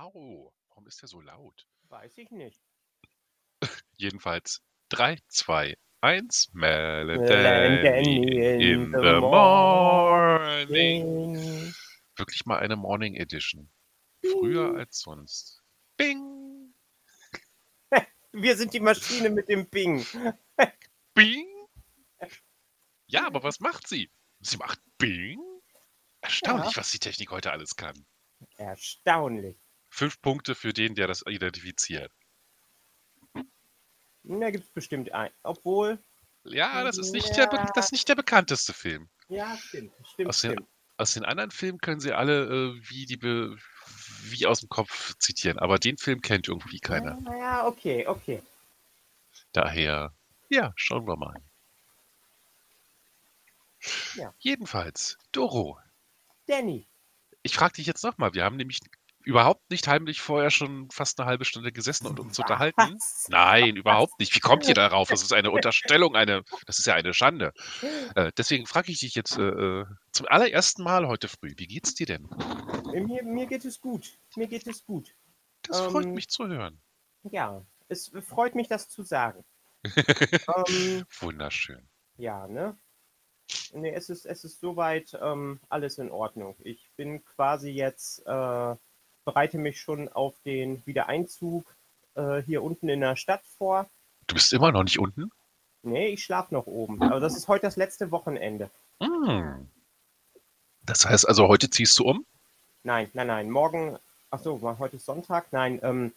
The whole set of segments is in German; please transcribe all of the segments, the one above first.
Au, warum ist der so laut? Weiß ich nicht. Jedenfalls 3, 2, 1. Melanie Melanie in the morning. morning. Wirklich mal eine Morning Edition. Früher als sonst. Bing! Wir sind die Maschine mit dem Bing. Bing! Ja, aber was macht sie? Sie macht Bing? Erstaunlich, Ja. was die Technik heute alles kann. Erstaunlich. Fünf Punkte für den, der das identifiziert. Da gibt es bestimmt einen. Obwohl, Ja, das ist nicht, der, be- das ist nicht der bekannteste Film. ja, stimmt. Stimmt, Aus den- stimmt. Aus den anderen Filmen können sie alle äh, wie, die be wie aus dem Kopf zitieren, aber den Film kennt irgendwie keiner. Ja, okay, okay. Daher, ja, schauen wir mal. Ja. Jedenfalls, Doro, Danny. ich frage dich jetzt nochmal. Wir haben nämlich überhaupt nicht heimlich vorher schon fast eine halbe Stunde gesessen und uns unterhalten. Nein, überhaupt nicht. Wie kommt ihr darauf? Das ist eine Unterstellung, eine, das ist ja eine Schande. Äh, deswegen frage ich dich jetzt äh, äh, zum allerersten Mal heute früh. Wie geht's dir denn? Mir, mir geht es gut. Mir geht es gut. Das freut Ähm, mich zu hören. Ja, es freut mich, das zu sagen. ähm, Wunderschön. ja, ne? Nee, es ist, es ist soweit ähm, alles in Ordnung. Ich bin quasi jetzt, äh, bereite mich schon auf den Wiedereinzug äh, hier unten in der Stadt vor. Du bist immer noch nicht unten? Nee, ich schlafe noch oben. Aber das ist heute das letzte Wochenende. Hm. Das heißt also, heute ziehst du um? Nein, nein, nein. Morgen, ach so, heute ist Sonntag. Nein, ähm,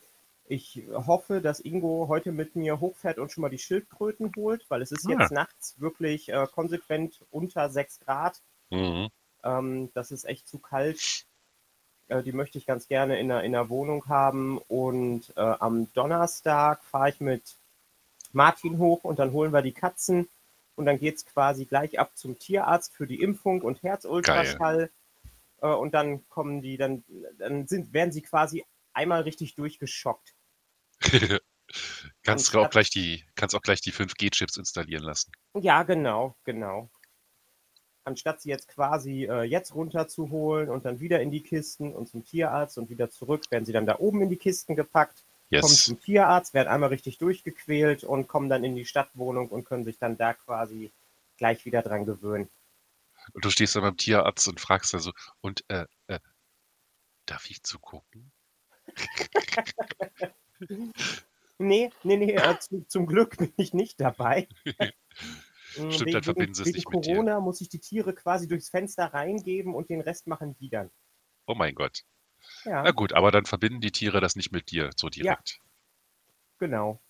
ich hoffe, dass Ingo heute mit mir hochfährt und schon mal die Schildkröten holt, weil es ist Ah. jetzt nachts wirklich äh, konsequent unter 6 Grad. Mhm. Ähm, das ist echt zu kalt. Äh, die möchte ich ganz gerne in der, in der Wohnung haben. Und äh, am Donnerstag fahre ich mit Martin hoch und dann holen wir die Katzen. Und dann geht es quasi gleich ab zum Tierarzt für die Impfung und Herzultraschall. Äh, und dann kommen die, dann, dann sind, werden sie quasi einmal richtig durchgeschockt. kannst, Und auch hat- gleich die, kannst auch gleich die 5G-Chips installieren lassen. Ja, genau, genau. Anstatt sie jetzt quasi äh, jetzt runterzuholen und dann wieder in die Kisten und zum Tierarzt und wieder zurück, werden sie dann da oben in die Kisten gepackt, kommen Yes. zum Tierarzt, werden einmal richtig durchgequält und kommen dann in die Stadtwohnung und können sich dann da quasi gleich wieder dran gewöhnen. Und du stehst dann beim Tierarzt und fragst dann so, und äh, äh, darf ich zugucken? Nee, nee, nee, äh, zu, zum Glück bin ich nicht dabei. Mm, Stimmt, dann verbinden sie es nicht mit dir. Corona muss ich die Tiere quasi durchs Fenster reingeben und den Rest machen die dann. Oh mein Gott. Ja, Na gut, aber dann verbinden die Tiere das nicht mit dir so direkt. genau.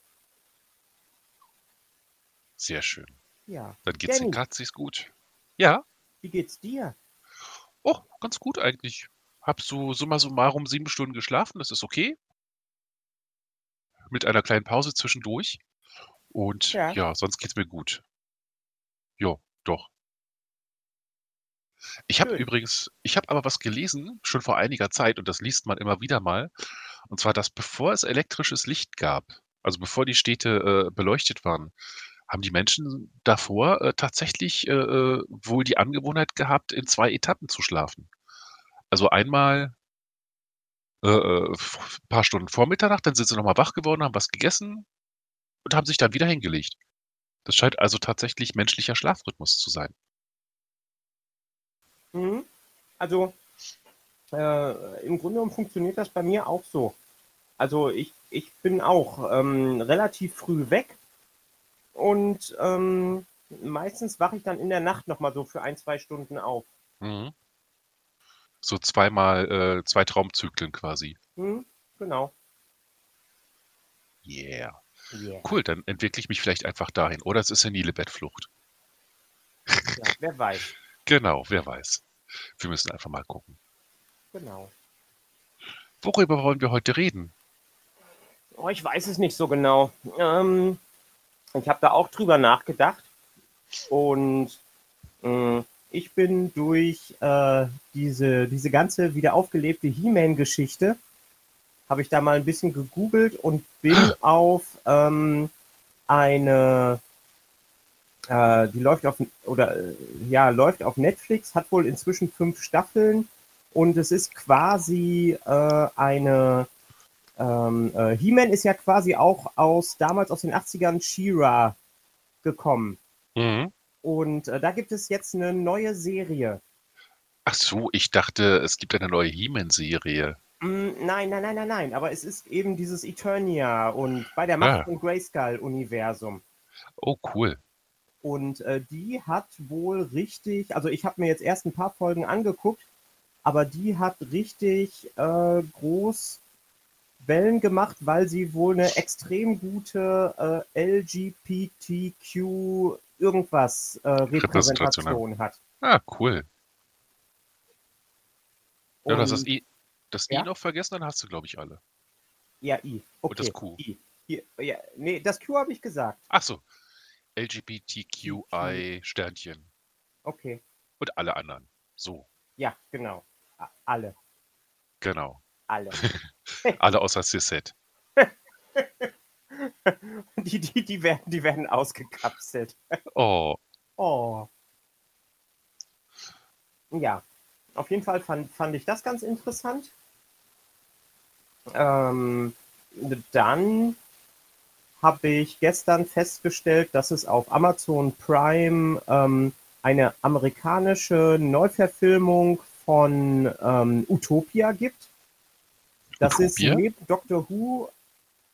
Sehr schön. Ja. Dann geht's den Danny. Katzis gut. Ja, Wie geht's dir? oh, ganz gut eigentlich. Hab so summa summarum sieben Stunden geschlafen, das ist okay. Mit einer kleinen Pause zwischendurch. Und Ja. ja, sonst geht's mir gut. Jo, doch. Ich habe Schön. übrigens, ich habe aber was gelesen, schon vor einiger Zeit, und das liest man immer wieder mal, und zwar, dass bevor es elektrisches Licht gab, also bevor die Städte äh, beleuchtet waren, haben die Menschen davor äh, tatsächlich äh, äh, wohl die Angewohnheit gehabt, in zwei Etappen zu schlafen. Also einmal äh, äh, f- ein paar Stunden vor Mitternacht, dann sind sie nochmal wach geworden, haben was gegessen und haben sich dann wieder hingelegt. Das scheint also tatsächlich menschlicher Schlafrhythmus zu sein. Mhm. Also, äh, im Grunde genommen funktioniert das bei mir auch so. Also, ich, ich bin auch ähm, relativ früh weg und ähm, meistens wache ich dann in der Nacht nochmal so für ein, zwei Stunden auf. Mhm. So zweimal, äh, zwei Traumzyklen quasi. Mhm. Genau. Yeah. Yeah. Cool, dann entwickle ich mich vielleicht einfach dahin. Oder es ist senile Bettflucht. Ja, wer weiß. Genau, wer weiß. Wir müssen einfach mal gucken. Genau. Worüber wollen wir heute reden? Oh, ich weiß es nicht so genau. Ähm, ich habe da auch drüber nachgedacht und äh, ich bin durch äh, diese, diese ganze wieder aufgelebte He-Man-Geschichte, habe ich da mal ein bisschen gegoogelt und bin auf ähm, eine, äh, die läuft auf, oder äh, ja, läuft auf Netflix, hat wohl inzwischen fünf Staffeln Und es ist quasi äh, eine. Ähm, äh, He-Man ist ja quasi auch aus damals aus den 80ern She-Ra gekommen. Mhm. Und äh, da gibt es jetzt eine neue Serie. Ach so, ich dachte, es gibt eine neue He-Man-Serie. Mm, nein, nein, nein, nein, nein. Aber es ist eben dieses Eternia und bei der Macht Ah. und Grayskull-Universum. Oh, cool. Und äh, die hat wohl richtig, also ich habe mir jetzt erst ein paar Folgen angeguckt, aber die hat richtig äh, groß Wellen gemacht, weil sie wohl eine extrem gute äh, LGBTQ irgendwas äh, Repräsentation, Repräsentation hat. Ah, cool. Ja, das Und- I, das Ja? I noch vergessen, dann hast du, glaube ich, alle. Ja, I. Okay. Und das Q. I. Hier, ja, nee, das Q habe ich gesagt. Ach so. LGBTQI Sternchen. Okay. Und alle anderen. So, Ja, genau. Alle. genau. Alle. Alle außer Cisset. Die, die, die, werden, die werden ausgekapselt. Oh, Oh. Ja, auf jeden Fall fand, fand ich das ganz interessant. Ähm, dann habe ich gestern festgestellt, dass es auf Amazon Prime ähm, eine amerikanische Neuverfilmung von ähm, Utopia gibt. Das ist Utopia? neben Doctor Who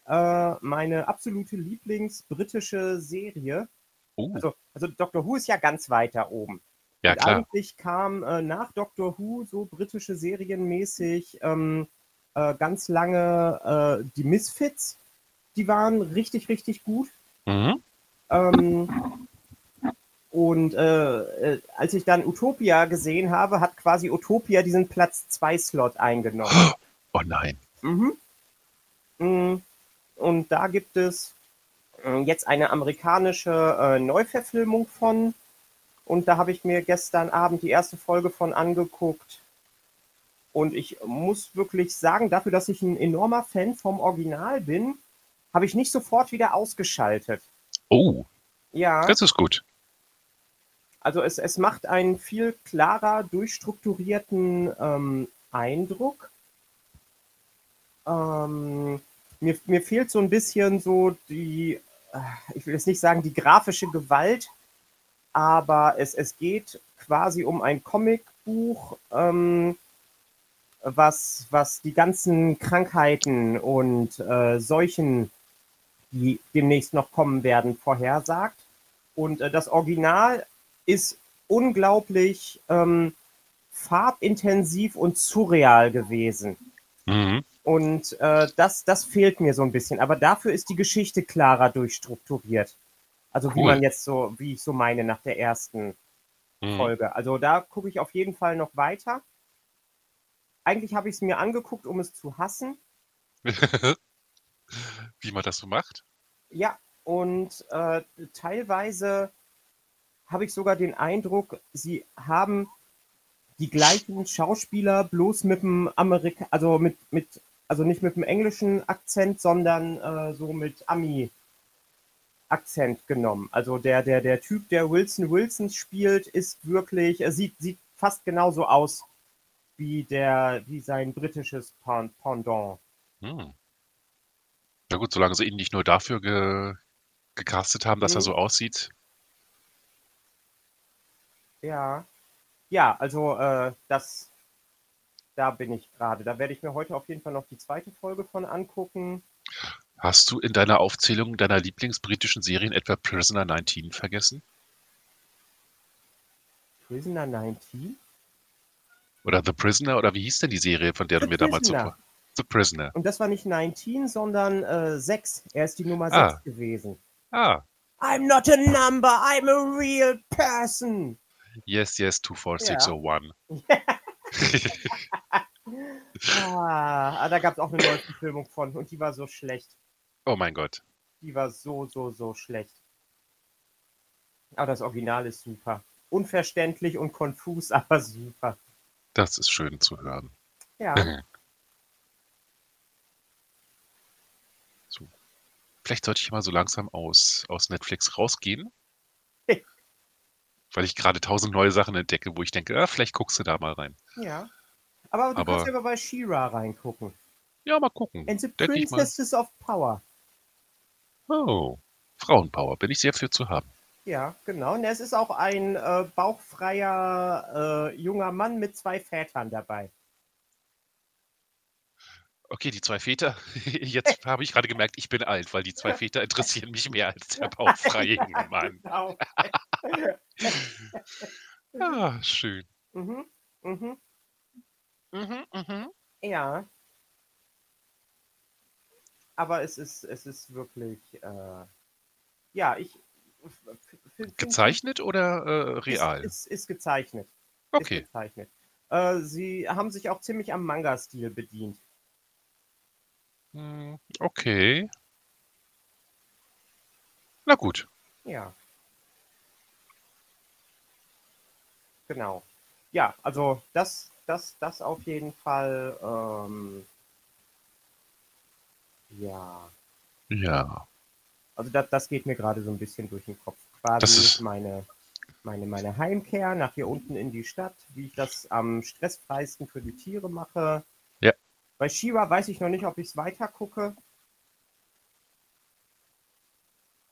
äh, meine absolute Lieblingsbritische Serie. oh. Also, also Doctor Who ist ja ganz weiter oben. Ja Und klar. eigentlich kam äh, nach Doctor Who so britische Serienmäßig ähm, äh, ganz lange äh, die Misfits. Die waren richtig, richtig gut. Mhm. Ähm, und äh, äh, als ich dann Utopia gesehen habe, hat quasi Utopia diesen Platz 2 Slot eingenommen. Oh nein. Mhm. Mm, Und da gibt es äh, jetzt eine amerikanische Neuverfilmung von. Und da habe ich mir gestern Abend die erste Folge von angeguckt. Und ich muss wirklich sagen, dafür, dass ich ein enormer Fan vom Original bin, habe ich nicht sofort wieder ausgeschaltet. Oh, Ja. das ist gut. Also es, es macht einen viel klarer durchstrukturierten ähm, Eindruck. Ähm, mir, mir fehlt so ein bisschen so die, äh, ich will jetzt nicht sagen die grafische Gewalt, aber es, es geht quasi um ein Comicbuch, ähm, was, was die ganzen Krankheiten und äh, Seuchen, die demnächst noch kommen werden, vorhersagt. Und äh, das Original ist unglaublich ähm, farbintensiv und surreal gewesen. Mhm. Und äh, das, das fehlt mir so ein bisschen. Aber dafür ist die Geschichte klarer durchstrukturiert. Also wie Cool. man jetzt so, wie ich so meine nach der ersten Mhm. Folge. Also da gucke ich auf jeden Fall noch weiter. Eigentlich habe ich es mir angeguckt, um es zu hassen. Wie man das so macht? Ja, und äh, teilweise habe ich sogar den Eindruck, sie haben die gleichen Schauspieler bloß mit dem Amerika, also mit, mit, also nicht mit dem englischen Akzent, sondern äh, so mit Ami-Akzent genommen. Also der, der, der Typ, der Wilson Wilson spielt, ist wirklich, er sieht, sieht fast genauso aus wie der, wie sein britisches Pen- Pendant. Hm. Na gut, solange sie ihn nicht nur dafür ge gecastet haben, dass er Mhm. so aussieht. Ja. Ja, also äh, das, da bin ich gerade. Da werde ich mir heute auf jeden Fall noch die zweite Folge von angucken. Hast du in deiner Aufzählung deiner Lieblingsbritischen Serien etwa Prisoner 19 vergessen? Prisoner 19? Oder The Prisoner? Oder wie hieß denn die Serie, von der The du mir damals so. The Prisoner. Und das war nicht 19, sondern äh, 6. Er ist die Nummer 6 Ah. gewesen. Ah, I'm not a number, I'm a real person. yes, yes, 24601. Ah, ah, da gab es auch eine neue Verfilmung von und die war so schlecht. Oh mein Gott. Die war so, so, so schlecht. Aber das Original ist super. Unverständlich und konfus, aber super. Das ist schön zu hören. Ja. So. Vielleicht sollte ich mal so langsam aus, aus Netflix rausgehen. Weil ich gerade tausend neue Sachen entdecke, wo ich denke, ah, vielleicht guckst du da mal rein. Ja. Aber du Aber- kannst ja mal bei She-Ra reingucken. Ja, mal gucken. And the. Princesses of Power. Oh, Frauenpower, bin ich sehr für zu haben. Ja, genau. Und es ist auch ein äh, bauchfreier äh, junger Mann mit zwei Vätern dabei. Okay, die zwei Väter. Jetzt habe ich gerade gemerkt, ich bin alt, weil die zwei Väter interessieren mich mehr als der bauchfreie junge Mann. Genau. Ah, schön. mhm, mhm. Mhm, mhm. Ja. Aber es ist, es ist wirklich, äh, ja, ich. Gezeichnet oder äh, real? Ist, ist, ist gezeichnet. Ist Okay. gezeichnet. Äh, sie haben sich auch ziemlich am Manga-Stil bedient. Hm, Okay. Na gut. Ja. Genau. Ja, also das, das, das auf jeden Fall. Ähm, ja. Ja. Also das, das geht mir gerade so ein bisschen durch den Kopf. Das Quasi ist- meine, meine, meine Heimkehr nach hier unten in die Stadt, wie ich das am stressfreisten für die Tiere mache. Ja. Bei Shiva weiß ich noch nicht, ob ich es weiter gucke.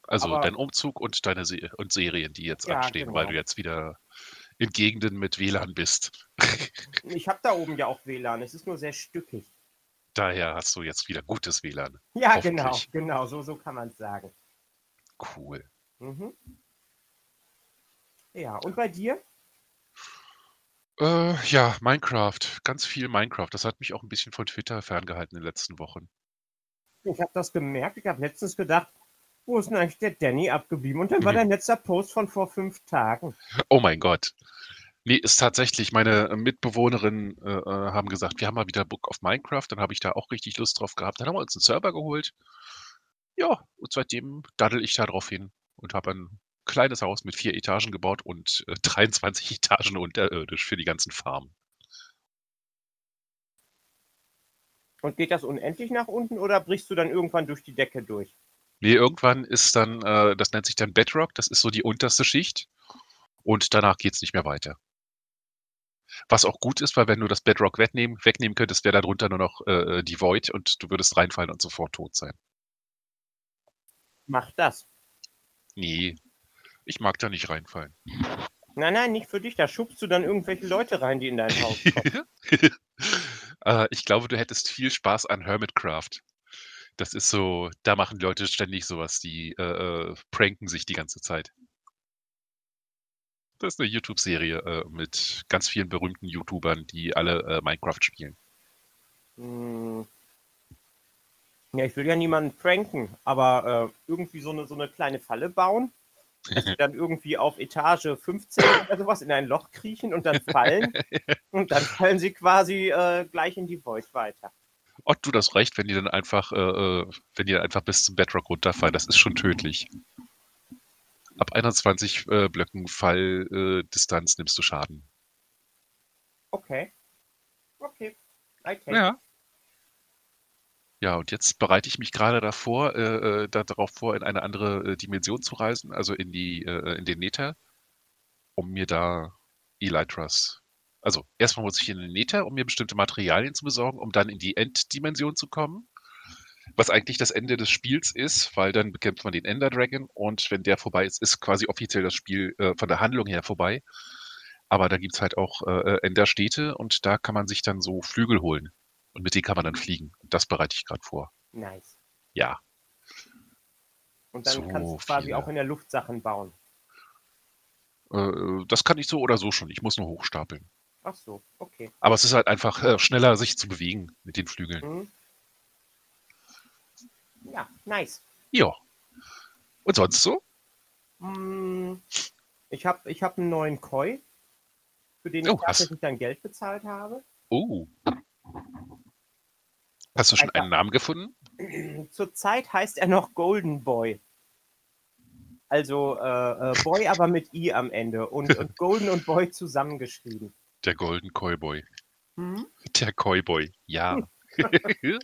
Also Aber- dein Umzug und deine Se und Serien, die jetzt Ja, anstehen, weil genau. du jetzt wieder in Gegenden mit WLAN bist. Ich habe da oben ja auch WLAN, es ist nur sehr stückig. Daher hast du jetzt wieder gutes WLAN. Ja, genau, genau, so, so kann man es sagen. Cool. Mhm. Ja, und bei dir? Äh, ja, Minecraft. Ganz viel Minecraft. Das hat mich auch ein bisschen von Twitter ferngehalten in den letzten Wochen. Ich habe das gemerkt. Ich habe letztens gedacht, wo ist denn eigentlich der Danny abgeblieben? Und dann war Mhm. dein letzter Post von vor fünf Tagen. Oh mein Gott. Nee, ist tatsächlich, meine Mitbewohnerinnen äh, äh, haben gesagt, wir haben mal wieder Book of Minecraft. Dann habe ich da auch richtig Lust drauf gehabt. Dann haben wir uns einen Server geholt. Ja, und seitdem daddel ich da drauf hin und habe ein kleines Haus mit vier Etagen gebaut und äh, 23 Etagen unterirdisch für die ganzen Farmen. Und geht das unendlich nach unten oder brichst du dann irgendwann durch die Decke durch? Nee, irgendwann ist dann, äh, das nennt sich dann Bedrock, das ist so die unterste Schicht. Und danach geht's nicht mehr weiter. Was auch gut ist, weil wenn du das Bedrock wegnehmen, wegnehmen könntest, wäre darunter nur noch äh, die Void und du würdest reinfallen und sofort tot sein. Mach das. Nee, ich mag da nicht reinfallen. Nein, nein, nicht für dich. Da schubst du dann irgendwelche Leute rein, die in dein Haus kommen. äh, ich glaube, du hättest viel Spaß an Hermitcraft. Das ist so, da machen Leute ständig sowas, die äh, äh, pranken sich die ganze Zeit. Das ist eine YouTube-Serie äh, mit ganz vielen berühmten YouTubern, die alle äh, Minecraft spielen. Hm. Ja, ich will ja niemanden pranken, aber äh, irgendwie so eine, so eine kleine Falle bauen, dass sie dann irgendwie auf Etage 15 oder sowas in ein Loch kriechen und dann fallen. und dann fallen sie quasi äh, gleich in die Void weiter. Und du das recht, wenn die dann einfach, äh, äh, wenn die dann einfach bis zum Bedrock runterfallen, das ist schon tödlich. Ab 21 äh, Blöcken Falldistanz äh, Distanz nimmst du Schaden. Okay. Okay. Take Ja. Ja, und jetzt bereite ich mich gerade davor, äh, äh, darauf vor, in eine andere äh, Dimension zu reisen, also in die, äh, in den Nether, um mir da Elytras. Also erstmal muss ich in den Nether, um mir bestimmte Materialien zu besorgen, um dann in die Enddimension zu kommen. Was eigentlich das Ende des Spiels ist, weil dann bekämpft man den Ender Dragon und wenn der vorbei ist, ist quasi offiziell das Spiel äh, von der Handlung her vorbei. Aber da gibt's halt auch äh, Enderstädte und da kann man sich dann so Flügel holen. Und mit denen kann man dann fliegen. Und das bereite ich gerade vor. Nice. Ja. Und dann So kannst du quasi viele. auch in der Luft Sachen bauen. Äh, das kann ich so oder so schon. Ich muss nur hochstapeln. Ach so, okay. Aber es ist halt einfach äh, schneller, sich zu bewegen mit den Flügeln. Mhm. Ja, nice. Ja. Und sonst so? Mm, Ich habe ich hab einen neuen Koi, für den ich Oh, tatsächlich dann Geld bezahlt habe. Oh. Hast du schon einen Namen gefunden? Zurzeit heißt er noch Golden Boy. Also äh, äh, Boy aber mit I am Ende und, und Golden und Boy zusammengeschrieben. Der Golden Cowboy. Mhm. Der Cowboy. Ja.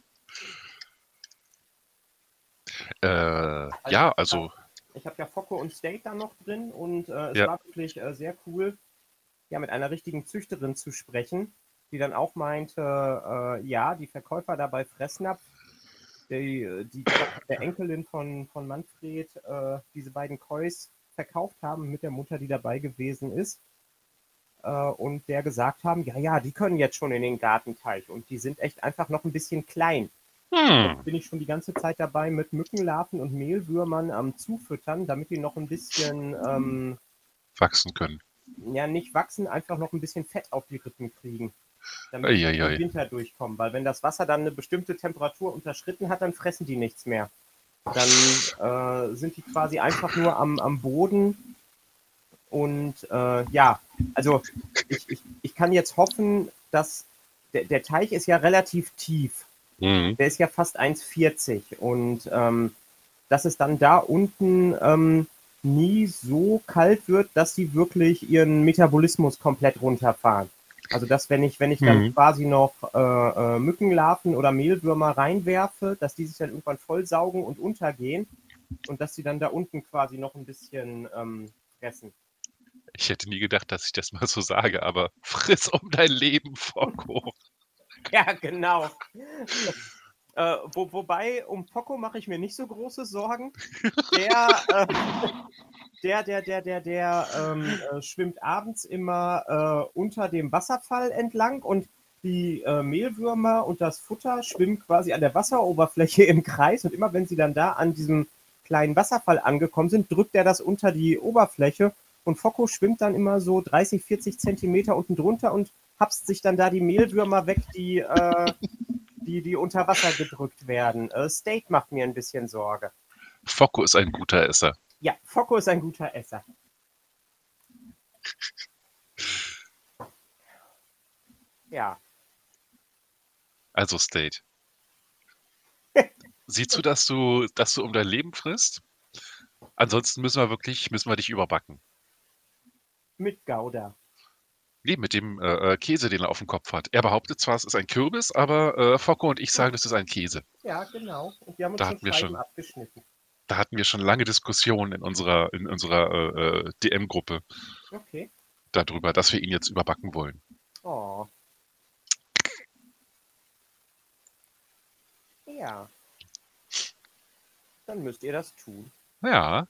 äh, ja, also Ich habe ja Focke und State da noch drin und äh, es Ja. war wirklich äh, sehr cool, ja, mit einer richtigen Züchterin zu sprechen, die dann auch meinte, äh, ja, die Verkäufer da bei Fressnapf, die, die der Enkelin von, von Manfred äh, diese beiden Kois verkauft haben mit der Mutter, die dabei gewesen ist. Und der gesagt haben, ja, ja, die können jetzt schon in den Gartenteich und die sind echt einfach noch ein bisschen klein. Hm. bin ich schon die ganze Zeit dabei mit Mückenlarven und Mehlwürmern am Zufüttern, damit die noch ein bisschen ähm, wachsen können. Ja, nicht wachsen, einfach noch ein bisschen Fett auf die Rippen kriegen. Damit die im Winter durchkommen. Weil wenn das Wasser dann eine bestimmte Temperatur unterschritten hat, dann fressen die nichts mehr. Dann äh, sind die quasi einfach nur am, am Boden. Und äh, ja, also ich, ich, ich kann jetzt hoffen, dass der, der Teich ist ja relativ tief. Mhm. Der ist ja fast 1,40 und ähm, dass es dann da unten ähm, nie so kalt wird, dass sie wirklich ihren Metabolismus komplett runterfahren. Also dass wenn ich, wenn ich dann mhm. quasi noch äh, äh, Mückenlarven oder Mehlwürmer reinwerfe, dass die sich dann irgendwann vollsaugen und untergehen und dass sie dann da unten quasi noch ein bisschen ähm, fressen. Ich hätte nie gedacht, dass ich das mal so sage, aber friss um dein Leben, Focko. ja, genau. Äh, wo, wobei, um Poco mache ich mir nicht so große Sorgen. Der, äh, der, der, der, der, der ähm, äh, schwimmt abends immer äh, unter dem Wasserfall entlang und die äh, Mehlwürmer und das Futter schwimmen quasi an der Wasseroberfläche im Kreis und immer wenn sie dann da an diesem kleinen Wasserfall angekommen sind, drückt er das unter die Oberfläche und Focko schwimmt dann immer so 30, 40 Zentimeter unten drunter und hapst sich dann da die Mehlwürmer weg, die, äh, die, die unter Wasser gedrückt werden. Äh, State macht mir ein bisschen Sorge. Focko ist ein guter Esser. Ja, Focko ist ein guter Esser. Ja. Also State. Sieh zu, dass du, dass du um dein Leben frisst. Ansonsten müssen wir wirklich, müssen wir dich überbacken. Mit Gouda. Nee, mit dem äh, äh, Käse, den er auf dem Kopf hat. Er behauptet zwar, es ist ein Kürbis, aber äh, Focko und ich sagen, es ist ein Käse. Ja, genau. Und wir haben uns da hatten wir schon, abgeschnitten. Da hatten wir schon lange Diskussionen in unserer, in unserer äh, äh DM-Gruppe okay. darüber, dass wir ihn jetzt überbacken wollen. Oh. Ja. Dann müsst ihr das tun. Ja.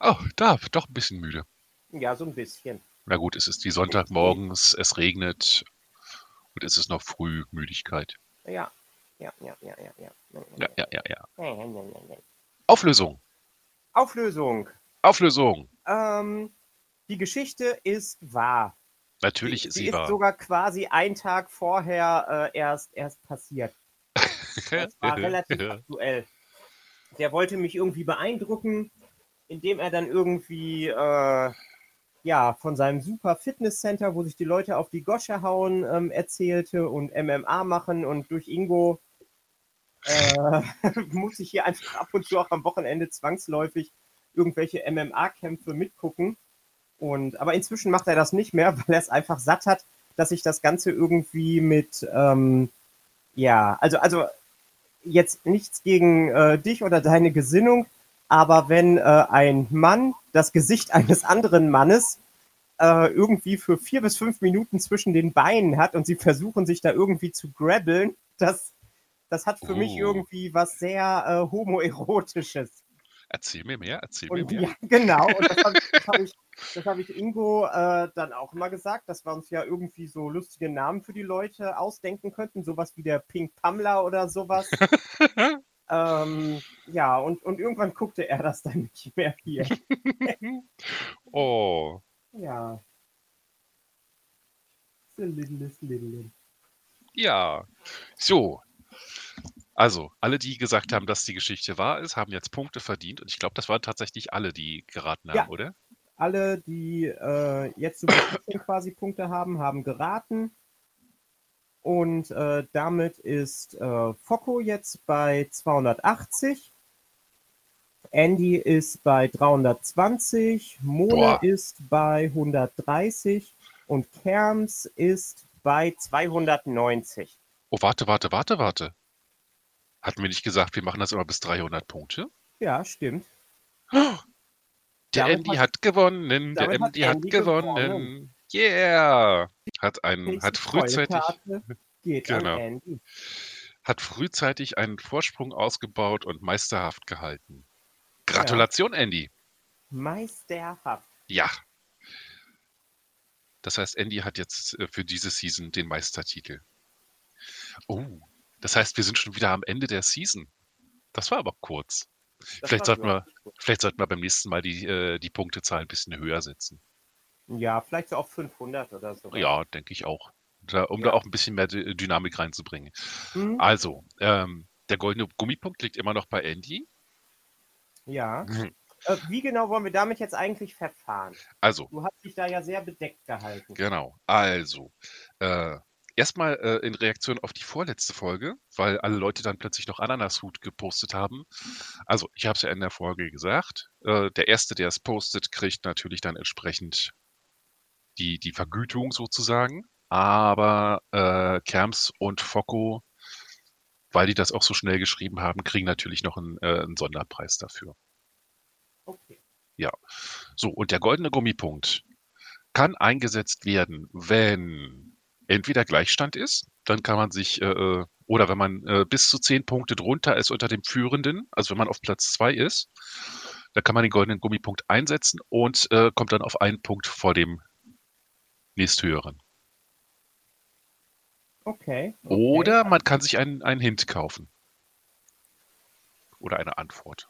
Oh, da, doch ein bisschen müde. Ja, so ein bisschen. Na gut, es ist die Sonntagmorgens, es regnet und es ist noch früh Müdigkeit. Ja, ja, ja, ja, ja, ja. Ja, ja, ja, ja. Auflösung. Auflösung. Auflösung. Ähm, die Geschichte ist wahr. Natürlich ist sie, sie wahr. ist sogar quasi einen Tag vorher äh, erst, erst passiert. Das war relativ aktuell der wollte mich irgendwie beeindrucken, indem er dann irgendwie äh, ja von seinem super Fitnesscenter, wo sich die Leute auf die Gosche hauen, ähm, erzählte und MMA machen und durch Ingo äh, muss ich hier einfach ab und zu auch am Wochenende zwangsläufig irgendwelche MMA-Kämpfe mitgucken. Und, aber inzwischen macht er das nicht mehr, weil er es einfach satt hat, dass ich das Ganze irgendwie mit, ähm, ja, also, also jetzt nichts gegen äh, dich oder deine Gesinnung, aber wenn äh, ein Mann das Gesicht eines anderen Mannes äh, irgendwie für vier bis fünf Minuten zwischen den Beinen hat und sie versuchen sich da irgendwie zu grabbeln, das, das hat für oh. mich irgendwie was sehr äh, homoerotisches. Erzähl mir mehr, erzähl und, mir mehr. Ja, genau, und das habe hab ich, hab ich Ingo äh, dann auch immer gesagt, dass wir uns ja irgendwie so lustige Namen für die Leute ausdenken könnten, sowas wie der Pink Pamela oder sowas. Ähm, ja, und, und irgendwann guckte er das dann nicht mehr hier. oh. Ja. Ja. So, also, alle, die gesagt haben, dass die Geschichte wahr ist, haben jetzt Punkte verdient. Und ich glaube, das waren tatsächlich alle, die geraten haben, ja. oder? Alle, die äh, jetzt so quasi Punkte haben, haben geraten. Und äh, damit ist äh, Focko jetzt bei 280. Andy ist bei 320. Mone Boah. ist bei 130. Und Kerms ist bei 290. Oh, warte, warte, warte, warte. Hatten wir nicht gesagt, wir machen das immer bis 300 Punkte? Ja, stimmt. der Damit Andy hat, hat gewonnen, der Andy hat, Andy gewonnen. gewonnen. Yeah! Hat, ein, Nächste hat, frühzeitig, Genau. hat frühzeitig einen Vorsprung ausgebaut und meisterhaft gehalten. Gratulation, Andy. Meisterhaft. Ja. Das heißt, Andy hat jetzt äh, für diese Season den Meistertitel. Oh, das heißt, wir sind schon wieder am Ende der Season. Das war aber kurz. Das Vielleicht sollten wir, vielleicht sollten wir beim nächsten Mal die, äh, die Punktezahl ein bisschen höher setzen. Ja, vielleicht so auf 500 oder so. Ja, denke ich auch. Da, um da Ja. auch ein bisschen mehr Dy- Dynamik reinzubringen. Hm? Also, ähm, der goldene Gummipunkt liegt immer noch bei Andy. Ja. Äh, wie genau wollen wir damit jetzt eigentlich verfahren? Also, Du hast dich da ja sehr bedeckt gehalten. Genau. Also, äh, erstmal äh, in Reaktion auf die vorletzte Folge, weil alle Leute dann plötzlich noch Ananashut gepostet haben. Also, ich habe es ja in der Folge gesagt. Äh, der Erste, der es postet, kriegt natürlich dann entsprechend die, die Vergütung sozusagen. Aber äh, Kerms und Focko, weil die das auch so schnell geschrieben haben, kriegen natürlich noch einen, äh, einen Sonderpreis dafür. Okay. So, und der goldene Gummipunkt kann eingesetzt werden, wenn entweder Gleichstand ist, dann kann man sich, äh, äh, oder wenn man äh, bis zu zehn Punkte drunter ist unter dem Führenden, also wenn man auf Platz zwei ist, dann kann man den goldenen Gummipunkt einsetzen und äh, kommt dann auf einen Punkt vor dem nächsthöheren. Okay. okay. Oder man kann sich einen, einen Hint kaufen. Oder eine Antwort.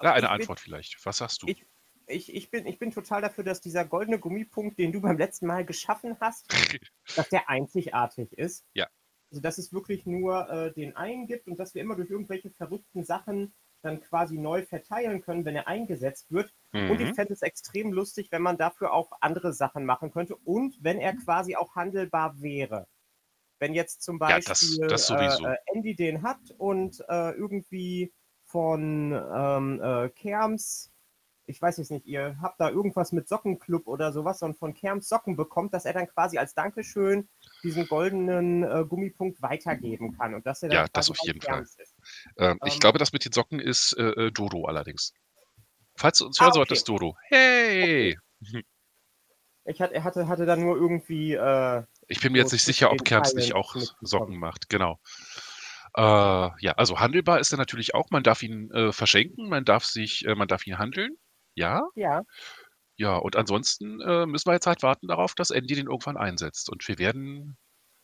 Ja, Also eine ich bin- Antwort vielleicht. Was sagst du? Ich- Ich, ich, bin, ich bin total dafür, dass dieser goldene Gummipunkt, den du beim letzten Mal geschaffen hast, dass der einzigartig ist. Ja. Also, dass es wirklich nur äh, den einen gibt und dass wir immer durch irgendwelche verrückten Sachen dann quasi neu verteilen können, wenn er eingesetzt wird. Und ich Mhm. fände es extrem lustig, wenn man dafür auch andere Sachen machen könnte und wenn er quasi auch handelbar wäre. Wenn jetzt zum Ja, das- Beispiel das. Äh, äh, Andy den hat und äh, irgendwie von ähm, äh, Kerms, ich weiß jetzt nicht, ihr habt da irgendwas mit Sockenclub oder sowas und von Kerms Socken bekommt, dass er dann quasi als Dankeschön diesen goldenen äh, Gummipunkt weitergeben kann und dass er dann Ja, das auf jeden ist. Ähm, ich Ähm, glaube, das mit den Socken ist äh, äh, Dodo allerdings. Falls du uns Ah, hören okay. solltest, Dodo. Hey! Ich hatte, hatte, hatte dann nur irgendwie äh, Ich bin mir jetzt nicht sicher, ob Kerms nicht auch. Socken macht. Genau. Äh, ja, also handelbar ist er natürlich auch. Man darf ihn äh, verschenken, man darf sich, äh, man darf ihn handeln. Ja, ja, ja. Und ansonsten äh, müssen wir jetzt halt warten darauf, dass Andy den irgendwann einsetzt. Und wir werden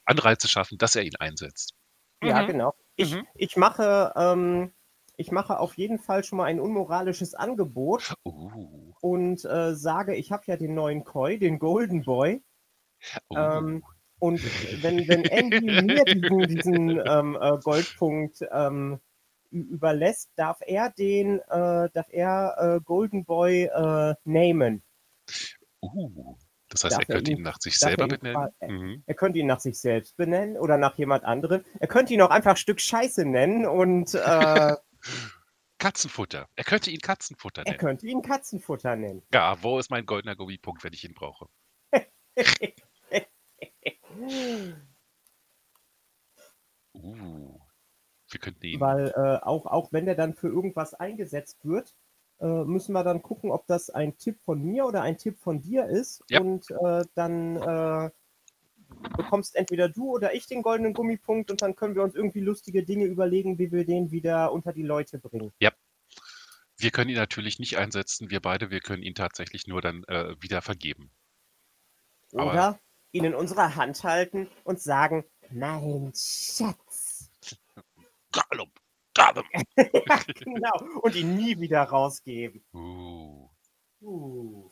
Anreize schaffen, dass er ihn einsetzt. Ja, Mhm. genau. Ich, Mhm. ich, mache, ähm, ich mache auf jeden Fall schon mal ein unmoralisches Angebot Uh, und äh, sage, ich habe ja den neuen Koi, den Golden Boy. uh. Ähm, und wenn, wenn Andy mir diesen, diesen ähm, äh, Goldpunkt ähm, überlässt, darf er den, äh, darf er äh, Golden Boy äh, namen. uh. Das heißt, Darf er er könnte ihn- ihn nach sich er selber benennen. qua- äh, Mhm. Er könnte ihn nach sich selbst benennen oder nach jemand anderem. Er könnte ihn auch einfach Stück Scheiße nennen und äh, Katzenfutter. Er könnte ihn Katzenfutter er nennen. könnte ihn Katzenfutter nennen. Ja, wo ist mein goldener Gummipunkt, wenn ich ihn brauche? Uh, wir könnten ihn. Weil äh, auch, auch wenn der dann für irgendwas eingesetzt wird, äh, müssen wir dann gucken, ob das ein Tipp von mir oder ein Tipp von dir ist. Ja. Und äh, dann äh, bekommst entweder du oder ich den goldenen Gummipunkt und dann können wir uns irgendwie lustige Dinge überlegen, wie wir den wieder unter die Leute bringen. Wir können ihn natürlich nicht einsetzen, wir beide, wir können ihn tatsächlich nur dann äh, wieder vergeben. Aber- Oder ihn in unserer Hand halten und sagen, mein Schatz. Gollum, Gollum. ja, genau. Und ihn nie wieder rausgeben. Uh, Uh.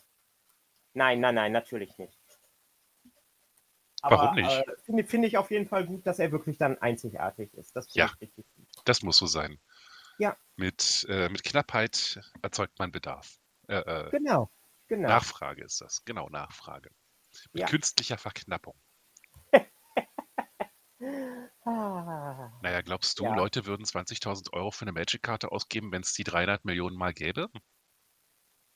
Nein, nein, nein, natürlich nicht. Warum nicht? Äh, Finde finde ich auf jeden Fall gut, dass er wirklich dann einzigartig ist. Das finde Ja. ich richtig gut. das muss so sein. Ja. Mit, äh, mit Knappheit erzeugt man Bedarf. Äh, äh, Genau, genau. Nachfrage ist das, genau, Nachfrage. Mit Ja. künstlicher Verknappung. Ah. Naja, glaubst du, Ja. Leute würden 20.000 Euro für eine Magic-Karte ausgeben, wenn es die 300 Millionen Mal gäbe?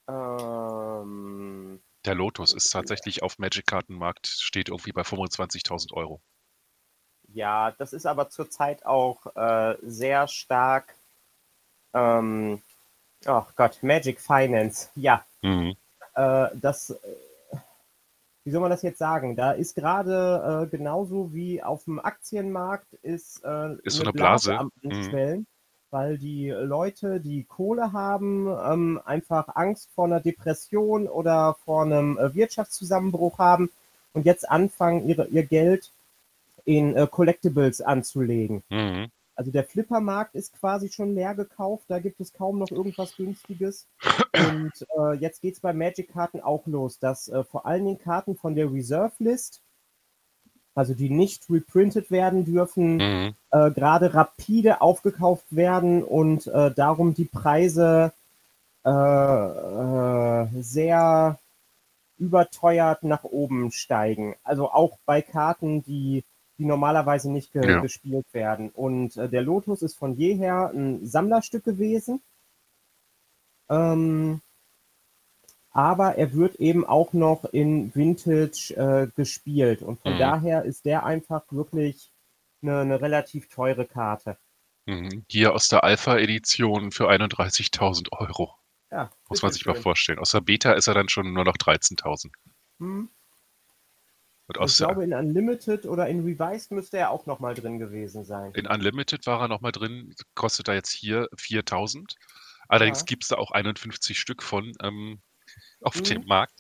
Ähm, Der Lotus ist tatsächlich auf Magic-Kartenmarkt, steht irgendwie bei 25.000 Euro. ja, das ist aber zurzeit auch äh, sehr stark. Ähm, oh Gott, Magic Finance. Ja, Mhm. äh, das, äh, wie soll man das jetzt sagen? Da ist gerade äh, genauso wie auf dem Aktienmarkt ist, äh, Ist so eine Blase. am Mhm. Anschwellen, weil die Leute, die Kohle haben, ähm, einfach Angst vor einer Depression oder vor einem äh, Wirtschaftszusammenbruch haben und jetzt anfangen, ihre, ihr Geld in äh, Collectibles anzulegen. Mhm. Also der Flippermarkt ist quasi schon leer gekauft, da gibt es kaum noch irgendwas Günstiges. Und äh, jetzt geht es bei Magic-Karten auch los, dass äh, vor allen Dingen Karten von der Reserve-List, also die nicht reprintet werden dürfen, Mhm. äh, gerade rapide aufgekauft werden und äh, darum die Preise äh, äh, sehr überteuert nach oben steigen. Also auch bei Karten, die, die normalerweise nicht ge Ja. gespielt werden. Und äh, der Lotus ist von jeher ein Sammlerstück gewesen. Ähm, aber er wird eben auch noch in Vintage äh, gespielt. Und von Mhm. daher ist der einfach wirklich eine, eine relativ teure Karte. Mhm. Hier aus der Alpha-Edition für 31.000 Euro. Ja, Muss man sich mal bitteschön. vorstellen. Aus der Beta ist er dann schon nur noch 13.000. Hm. Und Ich glaube, in Unlimited oder in Revised müsste er auch noch mal drin gewesen sein. in Unlimited war er nochmal drin, kostet er jetzt hier 4.000. Allerdings Ja. gibt es da auch 51 Stück von ähm, auf Mhm. dem Markt.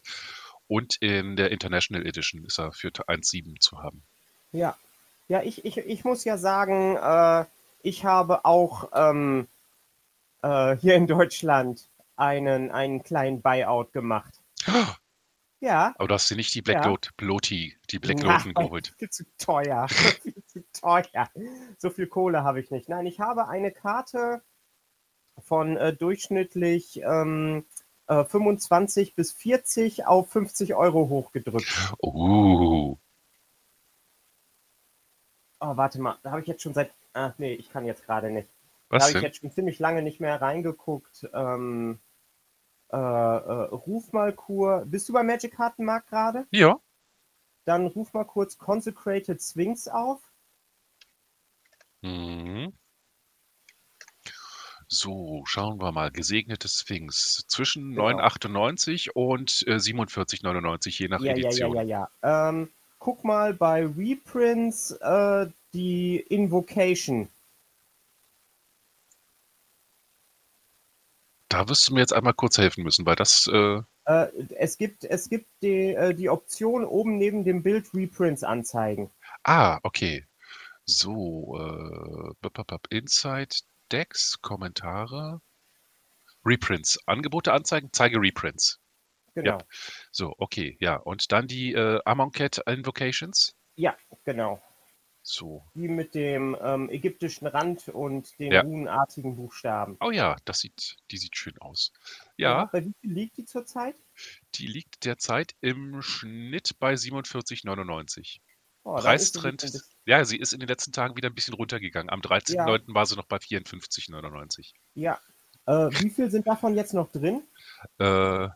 Und in der International Edition ist er für 1,7 zu haben. Ja, ja ich, ich, ich muss ja sagen, äh, ich habe auch ähm, äh, hier in Deutschland einen, einen kleinen Buyout gemacht. Ja. Aber du hast dir nicht die Black Ja. Lot, Loti, die Black Loten geholt. Viel zu teuer. viel zu teuer. So viel Kohle habe ich nicht. Nein, ich habe eine Karte von äh, durchschnittlich ähm, äh, 25 bis 40 auf 50 Euro hochgedrückt. Uh, Oh, warte mal, da habe ich jetzt schon seit. Ah, nee, ich kann jetzt gerade nicht. Da was habe ich jetzt schon ziemlich lange nicht mehr reingeguckt. Ähm, äh, äh, ruf mal Kur. Bist du beim Magic Kartenmarkt gerade? Ja, Dann ruf mal kurz Consecrated Sphinx auf. Mhm. So, schauen wir mal. Gesegnete Sphinx. Zwischen Genau. 9,98 und äh, 47,99, je nach Ja, ja, ja, Edition. ja, ja. Ähm, guck mal bei Reprints äh, die Invocation. Da wirst du mir jetzt einmal kurz helfen müssen, weil das, äh, Äh, es gibt, es gibt die, äh, die Option oben neben dem Bild Reprints anzeigen. ah, okay. So, äh, Inside, Decks, Kommentare, Reprints, Angebote anzeigen, zeige Reprints. Genau. So, okay, ja. Und dann die äh, Amonkhet Invocations. Ja, genau. So, Die mit dem ähm, ägyptischen Rand und den Ja. runenartigen Buchstaben. oh ja, das sieht, die sieht schön aus. Ja, Bei wie viel liegt die zurzeit? die liegt derzeit im Schnitt bei 47,99. Oh, sie Preistrend, ja, sie ist in den letzten Tagen wieder ein bisschen runtergegangen. Am 13.09. war sie noch bei 54,99. Ja. Äh, wie viel sind davon jetzt noch drin? Äh,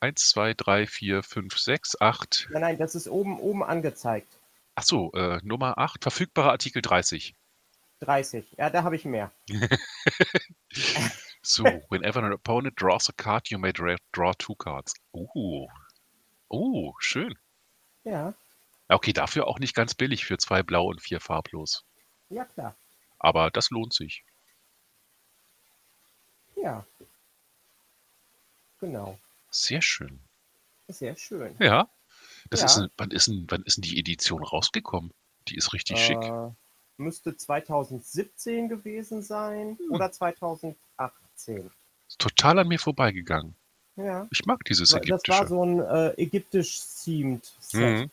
1, 2, 3, 4, 5, 6, 8. Nein, nein, das ist oben, oben angezeigt. Achso, äh, Nummer 8, verfügbare Artikel 30. 30. Ja, da habe ich mehr. So, whenever an opponent draws a card, you may dra draw two cards. Uh. Oh, schön. Ja, Okay, dafür auch nicht ganz billig für zwei blau und vier farblos. ja klar. Aber das lohnt sich. Ja. Genau. Sehr schön. Sehr schön. Ja. Das Ja. ist, ein- wann, ist ein, wann ist denn die Edition rausgekommen? Die ist richtig schick. Äh, müsste 2017 gewesen sein oder 2018. Ist total an mir vorbeigegangen. Ja. Ich mag dieses Das ägyptische. war so ein äh, ägyptisch-themed Set.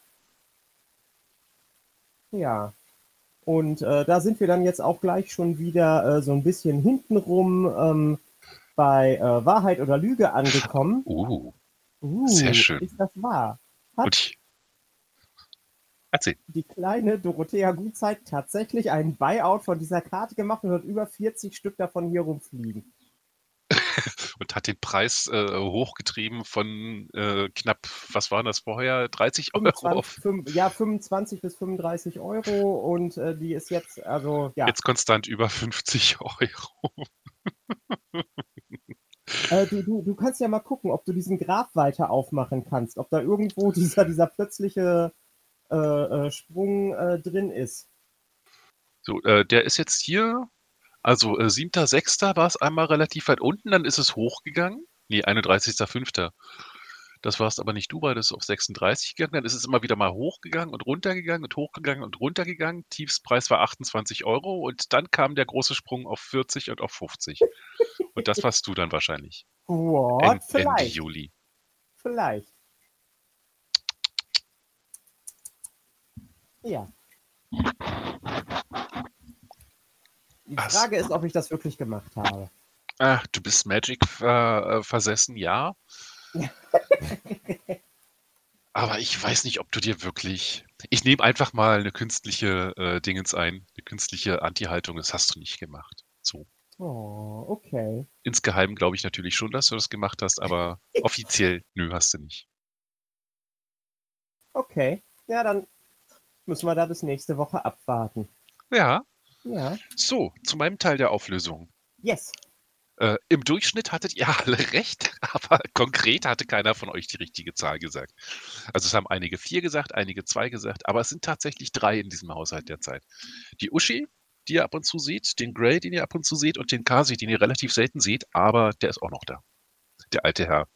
Mhm. Ja. Und äh, da sind wir dann jetzt auch gleich schon wieder äh, so ein bisschen hintenrum ähm, bei äh, Wahrheit oder Lüge angekommen. Uh, Uh, Sehr schön. Ist das wahr? Hat ich. Erzähl. die kleine Dorothea Gutzeit tatsächlich einen Buyout von dieser Karte gemacht und hat über 40 Stück davon hier rumfliegen. Und hat den Preis äh, hochgetrieben von äh, knapp, was waren das vorher? 30 Euro 25, auf fünf, ja, 25 bis 35 Euro und äh, die ist jetzt, also ja, jetzt konstant über 50 Euro. Äh, du, du, du kannst ja mal gucken, ob du diesen Graph weiter aufmachen kannst, ob da irgendwo dieser, dieser plötzliche äh, äh, Sprung äh, drin ist. So, äh, der ist jetzt hier, also äh, 7.6. war es einmal relativ weit unten, dann ist es hochgegangen. Nee, 31.5. Das warst aber nicht du, weil das ist auf 36 gegangen. Dann ist es immer wieder mal hochgegangen und runtergegangen und hochgegangen und runtergegangen. Tiefspreis war 28 Euro und dann kam der große Sprung auf 40 und auf 50. und das warst du dann wahrscheinlich. What? End, Ende Vielleicht. Juli. Vielleicht. Ja. Die Was? Frage ist, ob ich das wirklich gemacht habe. Ach, du bist Magic ver äh, versessen, ja. Aber ich weiß nicht, ob du dir wirklich. Ich nehme einfach mal eine künstliche äh, Dingens ein, eine künstliche Anti-Haltung. Das hast du nicht gemacht. So. Oh, okay. Insgeheim glaube ich natürlich schon, dass du das gemacht hast, aber offiziell, nö, hast du nicht. Okay. Ja, dann müssen wir da bis nächste Woche abwarten. Ja, Ja. so, zu meinem Teil der Auflösung. Yes. Äh, Im Durchschnitt hattet ihr alle recht, aber konkret hatte keiner von euch die richtige Zahl gesagt. Also es haben einige vier gesagt, einige zwei gesagt, aber es sind tatsächlich drei in diesem Haushalt derzeit. Die Uschi, die ihr ab und zu seht, den Gray, den ihr ab und zu seht und den Kasi, den ihr relativ selten seht, aber der ist auch noch da. Der alte Herr,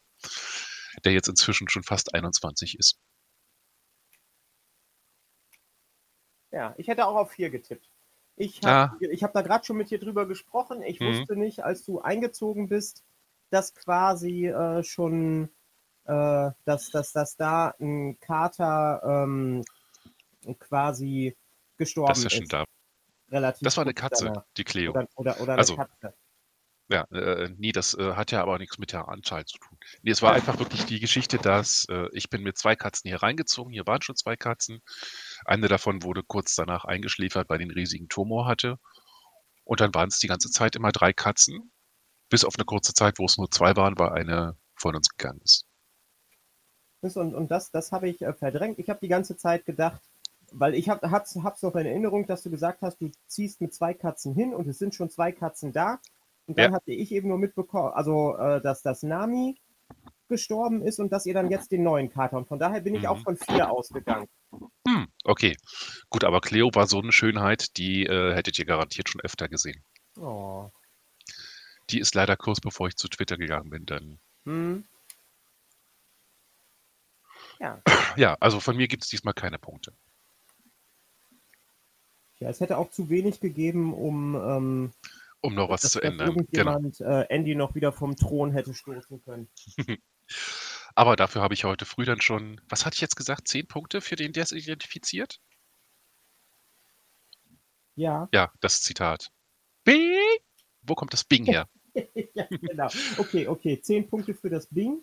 der jetzt inzwischen schon fast 21 ist. Ja, ich hätte auch auf vier getippt. Ich Ah. habe ich hab da gerade schon mit dir drüber gesprochen. Ich Mhm. wusste nicht, als du eingezogen bist, dass quasi äh, schon, äh, dass, dass, dass da ein Kater ähm, quasi gestorben Das ist ist. da. Relativ Das war eine Katze, danach. die Cleo. Oder, oder, oder Also, eine Katze. Ja, äh, nee, das äh, hat ja aber nichts mit der Anzahl zu tun. Nee, es war einfach wirklich die Geschichte, dass äh, ich bin mit zwei Katzen hier reingezogen. Hier waren schon zwei Katzen. Eine davon wurde kurz danach eingeschläfert, weil einen riesigen Tumor hatte. Und dann waren es die ganze Zeit immer drei Katzen. Bis auf eine kurze Zeit, wo es nur zwei waren, weil eine von uns gegangen ist. Und, und das, das habe ich äh, verdrängt. Ich habe die ganze Zeit gedacht, weil ich habe hab's, hab's noch in Erinnerung, dass du gesagt hast, du ziehst mit zwei Katzen hin und es sind schon zwei Katzen da. Und dann Ja. hatte ich eben nur mitbekommen, also äh, dass das Nami gestorben ist und dass ihr dann jetzt den neuen Kater. Und von daher bin ich Mhm. auch von vier ausgegangen. Hm, okay. Gut, aber Cleo war so eine Schönheit, die äh, hättet ihr garantiert schon öfter gesehen. Oh. Die ist leider kurz bevor ich zu Twitter gegangen bin, dann. Hm. Ja. Ja, also von mir gibt es diesmal keine Punkte. Ja, es hätte auch zu wenig gegeben, um ähm, Um noch was dass, zu dass ändern. Genau. irgendjemand äh, Andy noch wieder vom Thron hätte stoßen können. Aber dafür habe ich heute früh dann schon, was hatte ich jetzt gesagt, zehn Punkte für den, der es identifiziert? Ja, Ja, das Zitat. Bing! Wo kommt das Bing her? ja, genau. Okay, okay. Zehn Punkte für das Bing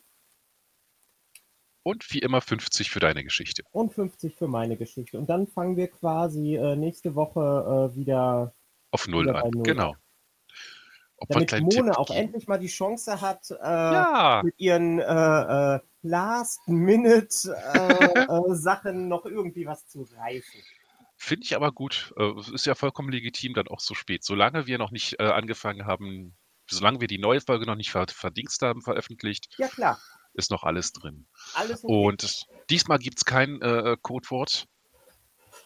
Und wie immer 50 für deine Geschichte. und 50 für meine Geschichte. Und dann fangen wir quasi äh, nächste Woche äh, wieder, Auf Null Wieder an. Null. Genau. Ob damit Mone Tipp auch geben? endlich mal die Chance hat, äh, Ja, mit ihren äh, äh, Last-Minute-Sachen noch irgendwie was zu reißen. finde ich aber gut. Äh, Es ist ja vollkommen legitim, dann auch so spät. Solange wir noch nicht äh, angefangen haben, solange wir die neue Folge noch nicht ver verdingst haben, veröffentlicht, Ja, klar. Ist noch alles drin. Alles okay. Und diesmal gibt es kein äh, Codewort.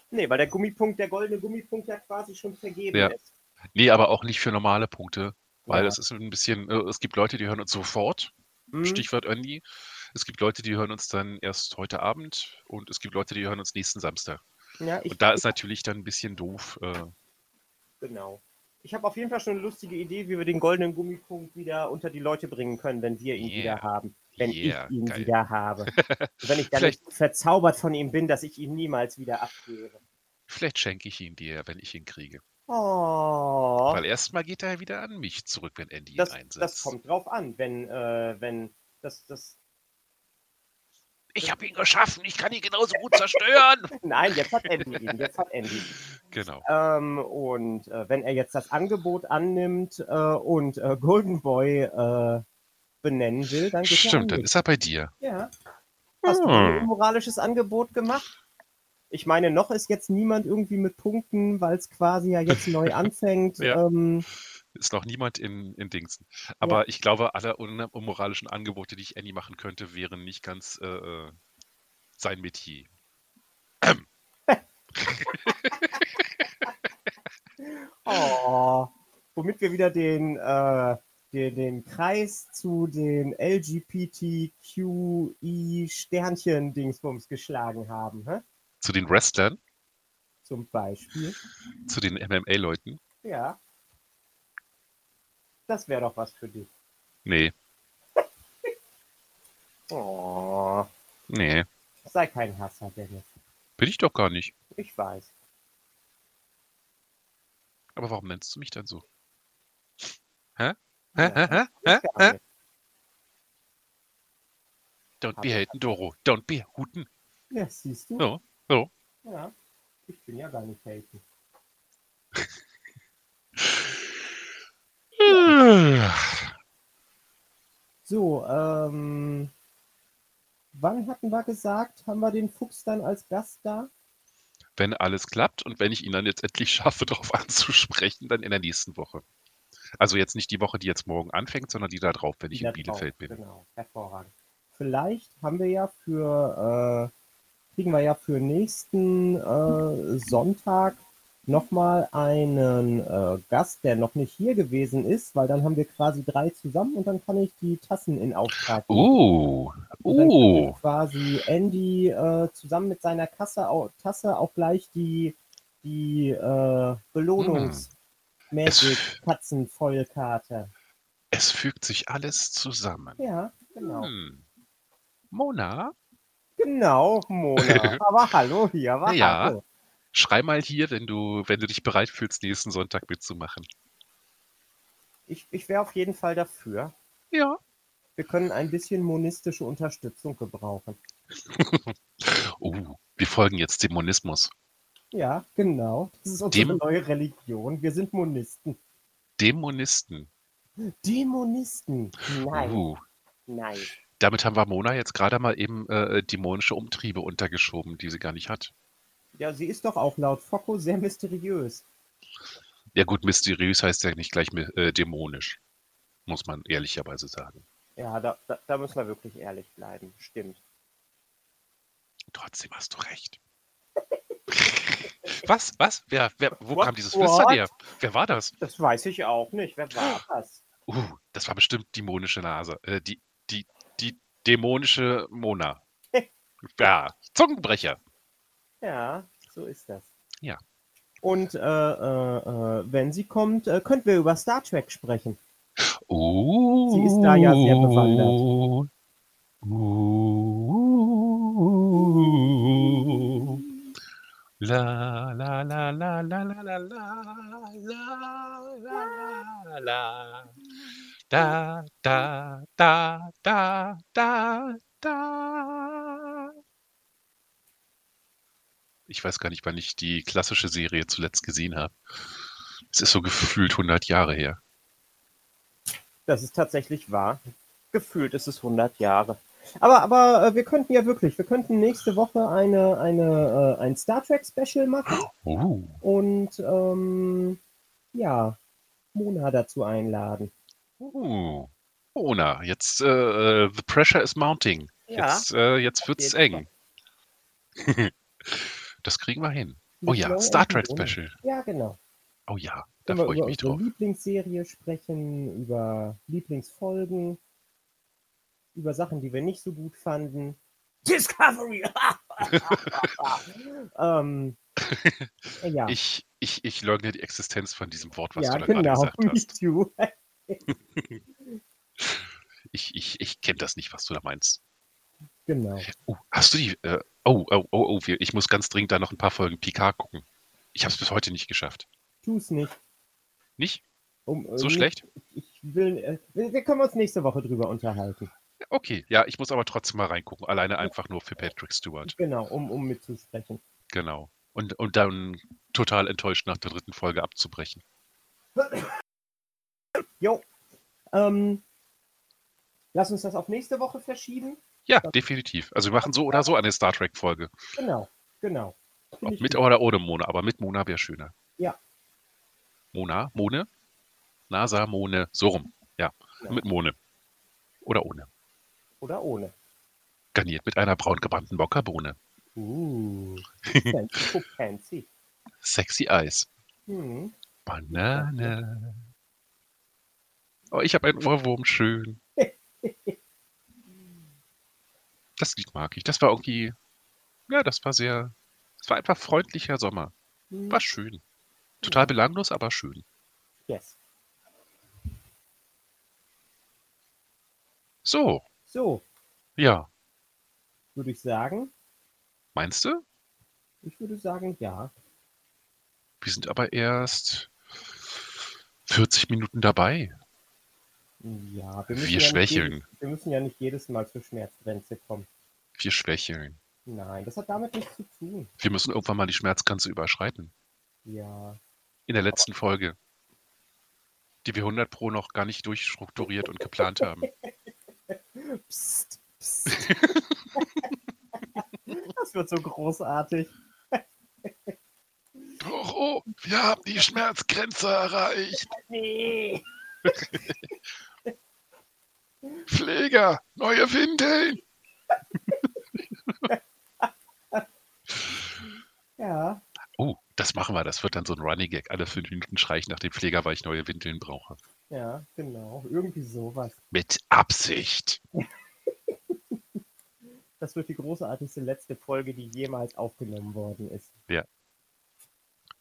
Nee, weil der Gummipunkt, der goldene Gummipunkt ja quasi schon vergeben Ja. ist. Nee, aber auch nicht für normale Punkte. Weil Ja. es ist ein bisschen, äh, es gibt Leute, die hören uns sofort. Hm, Stichwort Andy. Es gibt Leute, die hören uns dann erst heute Abend und es gibt Leute, die hören uns nächsten Samstag. ja, ich, Und da ist natürlich dann ein bisschen doof. Äh, Genau. Ich habe auf jeden Fall schon eine lustige Idee, wie wir den goldenen Gummipunkt wieder unter die Leute bringen können, wenn wir ihn Yeah. wieder haben. Wenn Yeah, ich ihn geil. wieder habe. Und wenn ich dann verzaubert von ihm bin, dass ich ihn niemals wieder abgebe. vielleicht schenke ich ihn dir, wenn ich ihn kriege. Oh. Weil erstmal geht er wieder an mich zurück, wenn Andy ihn Das, einsetzt. das kommt drauf an, wenn, äh, wenn das, das. Ich habe ihn geschaffen, ich kann ihn genauso gut zerstören. Nein, jetzt hat Andy ihn. Jetzt hat Andy. ihn. genau. Ähm, und äh, wenn er jetzt das Angebot annimmt äh, und äh, Golden Boy äh, benennen will, dann geht Stimmt, an dann ist er bei dir. Ja. Hast du ein Hm. moralisches Angebot gemacht? Ich meine, noch ist jetzt niemand irgendwie mit Punkten, weil es quasi ja jetzt neu anfängt. Ja. Ähm, Ist noch niemand in, in Dingsen. Aber ich glaube, alle un unmoralischen Angebote, die ich Annie machen könnte, wären nicht ganz äh, äh sein Metier. oh, womit wir wieder den, äh, den, den Kreis zu den LGBTQI-Sternchen-Dingsbums geschlagen haben. Hä? Zu den Wrestlern? Zum Beispiel. Zu den MMA-Leuten? Ja. Das wäre doch was für dich. Nee. oh. Nee. Sei kein Hasser, Dennis. Bin ich doch gar nicht. Ich weiß. Aber warum nennst du mich dann so? Hä? Don't be haten, Doro. Don't be huten. Ja, siehst du? So, so. Ja, ich bin ja gar nicht haten. so, ähm, wann hatten wir gesagt, haben wir den Fuchs dann als Gast da? Wenn alles klappt und wenn ich ihn dann jetzt endlich schaffe, darauf anzusprechen, dann in der nächsten Woche. Also jetzt nicht die Woche, die jetzt morgen anfängt, sondern die da drauf, wenn die ich in Bielefeld drauf, bin. Genau, hervorragend. Vielleicht haben wir ja für, äh, kriegen wir ja für nächsten äh, Sonntag nochmal einen äh, Gast, der noch nicht hier gewesen ist, weil dann haben wir quasi drei zusammen und dann kann ich die Tassen in Auftrag geben. Oh, oh. quasi Andy äh, zusammen mit seiner Kasse, Tasse auch gleich die, die äh, Belohnungs- Magic Katzenvollkarte. Es fügt sich alles zusammen. Ja, genau. Hm. Mona? Genau, Mona. Aber hallo hier, aber ja. hallo. Schrei mal hier, wenn du, wenn du dich bereit fühlst, nächsten Sonntag mitzumachen. Ich, ich wäre auf jeden Fall dafür. Ja. Wir können ein bisschen monistische Unterstützung gebrauchen. oh, wir folgen jetzt dem Monismus. Ja, genau. Das ist unsere dem, neue Religion. Wir sind Monisten. Dämonisten. Dämonisten. Nein. Uh. Nein. Damit haben wir Mona jetzt gerade mal eben äh, dämonische Umtriebe untergeschoben, die sie gar nicht hat. Ja, sie ist doch auch laut Focko sehr mysteriös. Ja gut, mysteriös heißt ja nicht gleich äh, dämonisch, muss man ehrlicherweise sagen. Ja, da, da, da müssen wir wirklich ehrlich bleiben, stimmt. Trotzdem hast du recht. Was? Was? Wer, wer, wo What? kam dieses Flüstern her? Wer war das? Das weiß ich auch nicht. Wer war das? Uh, das war bestimmt dämonische Nase. Äh, die, die, die dämonische Mona. ja, Zungenbrecher. Ja, so ist das. Ja. Und äh, äh, äh, wenn sie kommt, äh, könnten wir über Star Trek sprechen. Oh. Sie ist da ja sehr bewandert. Uh, la la la la la la la la la la la da da da da da da ich weiß gar nicht, wann ich die klassische Serie zuletzt gesehen habe. Es ist so gefühlt 100 Jahre her. Das ist tatsächlich wahr. Gefühlt ist es 100 Jahre. Aber, aber äh, wir könnten ja wirklich, wir könnten nächste Woche eine, eine, äh, ein Star Trek Special machen. Oh. Und ähm, ja, Mona dazu einladen. Oh. Mona, jetzt äh, the pressure is mounting. Ja, jetzt, äh, jetzt wird's eng. Das kriegen wir hin. Oh ja, Star Trek Special. Ja, genau. Oh ja, da freue ich mich drauf. Über Lieblingsserie sprechen, über Lieblingsfolgen, über Sachen, die wir nicht so gut fanden. Discovery! ähm, ja. ich, ich, ich leugne die Existenz von diesem Wort, was ja, du da genau, gerade gesagt hast. Too. ich ich, ich kenne das nicht, was du da meinst. Genau. Oh, hast du die, äh, Oh, oh, oh, oh, ich muss ganz dringend da noch ein paar Folgen Picard gucken. Ich habe es bis heute nicht geschafft. Tu es nicht. Nicht? Um, äh, so schlecht? Ich will, äh, wir können uns nächste Woche drüber unterhalten. Okay, ja, ich muss aber trotzdem mal reingucken. Alleine einfach nur für Patrick Stewart. Genau, um, um mitzusprechen. Genau. Und, und dann total enttäuscht nach der dritten Folge abzubrechen. Jo. Ähm, lass uns das auf nächste Woche verschieben. Ja, definitiv. Also wir machen so oder so eine Star Trek-Folge. Genau, genau. Ob mit oder ohne Mona, aber mit Mona wäre schöner. Ja. Mona? Mone? Nasamone, so rum. Ja, Ja. mit Mone. Oder ohne. Oder ohne. Garniert mit einer braun gebrannten Mokkabohne. Uh, fancy, fancy. Sexy Eis. Hm. Banane. Oh, ich habe einen Ohrwurm, schön. Das Lied mag ich. Das war irgendwie, ja, das war sehr, es war einfach freundlicher Sommer. Hm. War schön. Total belanglos, aber schön. Yes. So, So, ja. würde ich sagen. Meinst du? Ich würde sagen, ja. Wir sind aber erst 40 Minuten dabei. Ja, wir Wir müssen, ja, nicht schwächeln. jedes, wir müssen ja nicht jedes Mal zur Schmerzgrenze kommen. Wir schwächeln. Nein, das hat damit nichts zu tun. Wir müssen irgendwann mal die Schmerzgrenze überschreiten. Ja. In der letzten Folge. Die wir 100 Pro noch gar nicht durchstrukturiert und geplant haben. Psst, psst. das wird so großartig. Doro, wir haben die Schmerzgrenze erreicht. Nee. Pfleger, neue Windeln. Ja, Oh, das machen wir. Das wird dann so ein Running Gag. Alle fünf Minuten schreie ich nach dem Pfleger, weil ich neue Windeln brauche. Ja, genau. Irgendwie sowas. Mit Absicht. Das wird die großartigste letzte Folge, die jemals aufgenommen worden ist.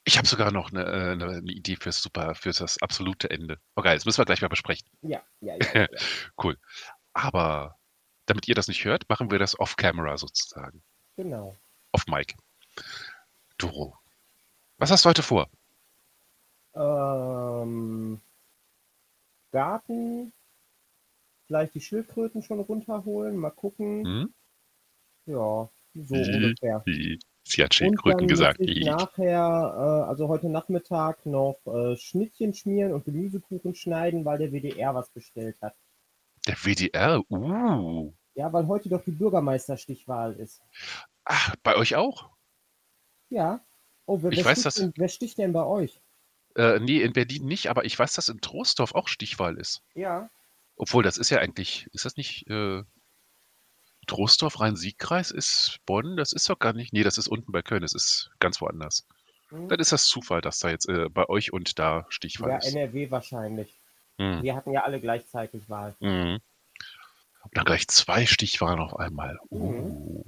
Ich habe sogar noch eine, äh, eine, Idee fürs super, für das absolute Ende. Okay, das müssen wir gleich mal besprechen. Ja, ja, ja. ja, ja. Cool. Aber damit ihr das nicht hört, machen wir das off-camera sozusagen. Genau. Auf Mic. Doro, was hast du heute vor? Ähm, Garten. Vielleicht die Schildkröten schon runterholen. Mal gucken. Hm? Ja, so ungefähr. Sie hat Schildkröten gesagt. ich nachher, äh, also heute Nachmittag, noch äh, Schnittchen schmieren und Gemüsekuchen schneiden, weil der WDR was bestellt hat. Der WDR, uh. Ja, weil heute doch die Bürgermeisterstichwahl ist. Ach, bei euch auch? Ja. Oh, wer, Ich wer, weiß, sticht dass- denn, wer sticht denn bei euch? Äh, nee, in Berlin nicht, aber ich weiß, dass in Troisdorf auch Stichwahl ist. Ja. Obwohl, das ist ja eigentlich, ist das nicht äh, Troisdorf, Rhein-Sieg-Kreis ist Bonn? Das ist doch gar nicht. Nee, das ist unten bei Köln, das ist ganz woanders. Hm? Dann ist das Zufall, dass da jetzt äh, bei euch und da Stichwahl Ja, ist. NRW wahrscheinlich. Hm. Wir hatten ja alle gleichzeitig Wahl. Mhm. Und dann gleich zwei Stichwahlen auf einmal. Uh.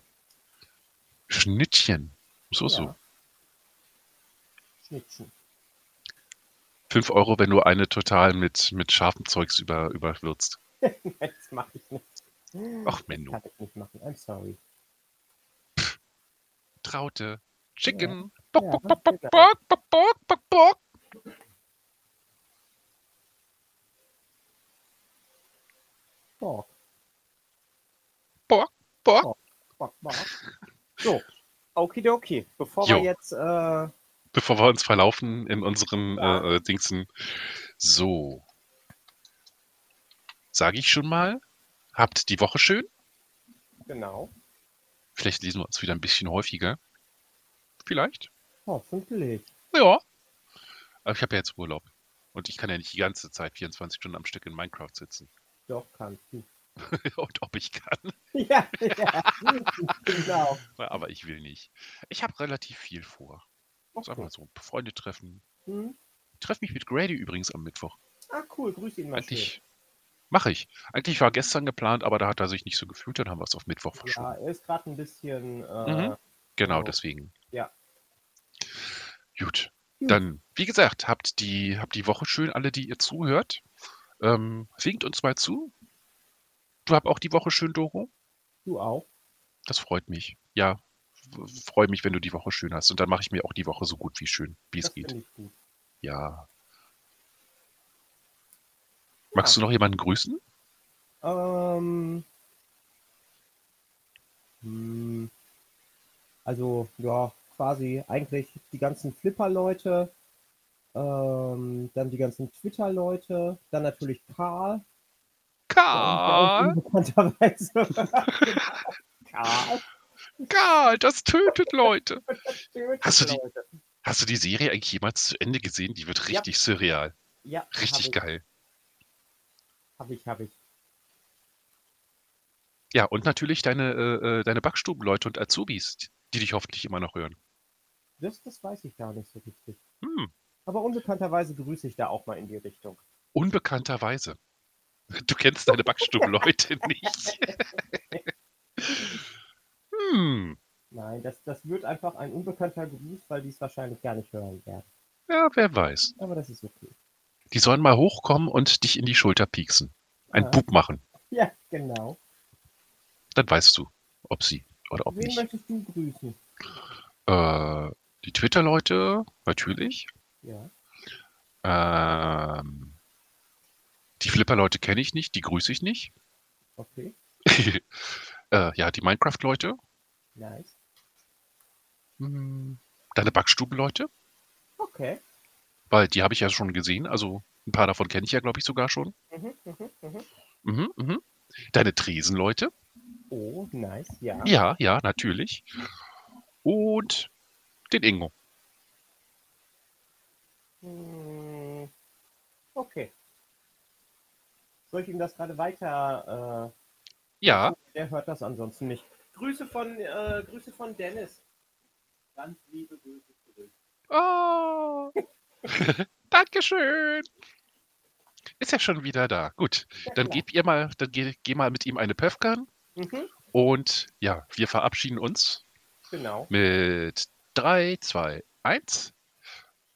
Schnittchen. So, so. Ja. Schnittchen. Fünf Euro, wenn du eine total mit, mit scharfem Zeugs über, überwürzt. das mache ich nicht. Ach, Menno. Kann ich nicht machen. I'm sorry. Traute. Chicken. Ja, Bock, bock, bock, bock, bock, bock, bock, bock, bock. Bock, Bock, bock. bock, bock. So, okidoki. Bevor Jo. wir jetzt äh, Bevor wir uns verlaufen in unseren Ja. äh, äh, Dingsen. So. Sage ich schon mal. Habt die Woche schön. genau. Vielleicht lesen wir uns wieder ein bisschen häufiger. Vielleicht. Hoffentlich. Ja. Aber ich habe ja jetzt Urlaub. Und ich kann ja nicht die ganze Zeit 24 Stunden am Stück in Minecraft sitzen. Doch, kannst du. Und ob ich kann. Ja, ja. genau. Aber ich will nicht. Ich habe relativ viel vor. Sag mal so, Freunde treffen. Hm? Ich treffe mich mit Grady übrigens am Mittwoch. Ah, cool. Grüß ihn mal. Eigentlich mache ich. Eigentlich war gestern geplant, aber da hat er sich nicht so gefühlt, dann haben wir es auf Mittwoch verschoben. Ja, er ist gerade ein bisschen. Äh, Mhm. Genau, genau. deswegen. Ja. Gut. Gut. Dann, wie gesagt, habt die, habt die Woche schön, alle, die ihr zuhört. Ähm, winkt uns mal zu. Du habt auch die Woche schön, Doro. Du auch. Das freut mich. Ja, freue mich, wenn du die Woche schön hast. Und dann mache ich mir auch die Woche so gut wie schön, wie es geht. Ja. Magst du noch jemanden grüßen? Ähm, hm, also, ja, quasi eigentlich die ganzen Flipper-Leute, ähm, dann die ganzen Twitter-Leute, dann natürlich Karl. Karl! Karl. Karl, das tötet Leute. Tötet Hast du die- Leute. Hast du die Serie eigentlich jemals zu Ende gesehen? Die wird Ja. richtig surreal. Ja, Richtig hab geil. Hab ich, hab ich. Ja, und natürlich deine, äh, äh, deine Backstubenleute und Azubis, die dich hoffentlich immer noch hören. Das, das weiß ich gar nicht so richtig. Hm, Aber unbekannterweise grüße ich da auch mal in die Richtung. unbekannterweise. Du kennst deine Backstubenleute nicht. hm, Nein, das, das wird einfach ein unbekannter Gruß, weil die es wahrscheinlich gar nicht hören werden. ja, wer weiß. Aber das ist okay. Die sollen mal hochkommen und dich in die Schulter pieksen. Ein Ja. Bub machen. Ja, genau. Dann weißt du, ob sie oder ob Wen nicht. möchtest du grüßen? Äh, die Twitter-Leute, natürlich. Ja. Ähm, die Flipper-Leute kenne ich nicht, die grüße ich nicht. Okay. äh, ja, die Minecraft-Leute. Nice. Hm, Deine Backstuben-Leute, Okay. weil die habe ich ja schon gesehen. Also ein paar davon kenne ich ja, glaube ich, sogar schon. Mhm, mhm, mhm. Mhm, mhm. Deine Tresenleute. Oh, nice. Ja. Ja, ja, natürlich. Und den Ingo. Hm, Okay. Soll ich ihm das gerade weiter? Ja, Äh, der hört das ansonsten nicht. Grüße von, äh, Grüße von Dennis. Ganz liebe Grüße zurück. Oh. Dankeschön. Ist ja schon wieder da. Gut, Ja, dann klar. gebt ihr mal, dann geh, geh mal mit ihm eine Pöfkern. Mhm, Und ja, wir verabschieden uns genau. mit 3, 2, 1.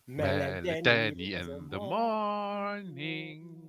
Melanie Melanie in the morning.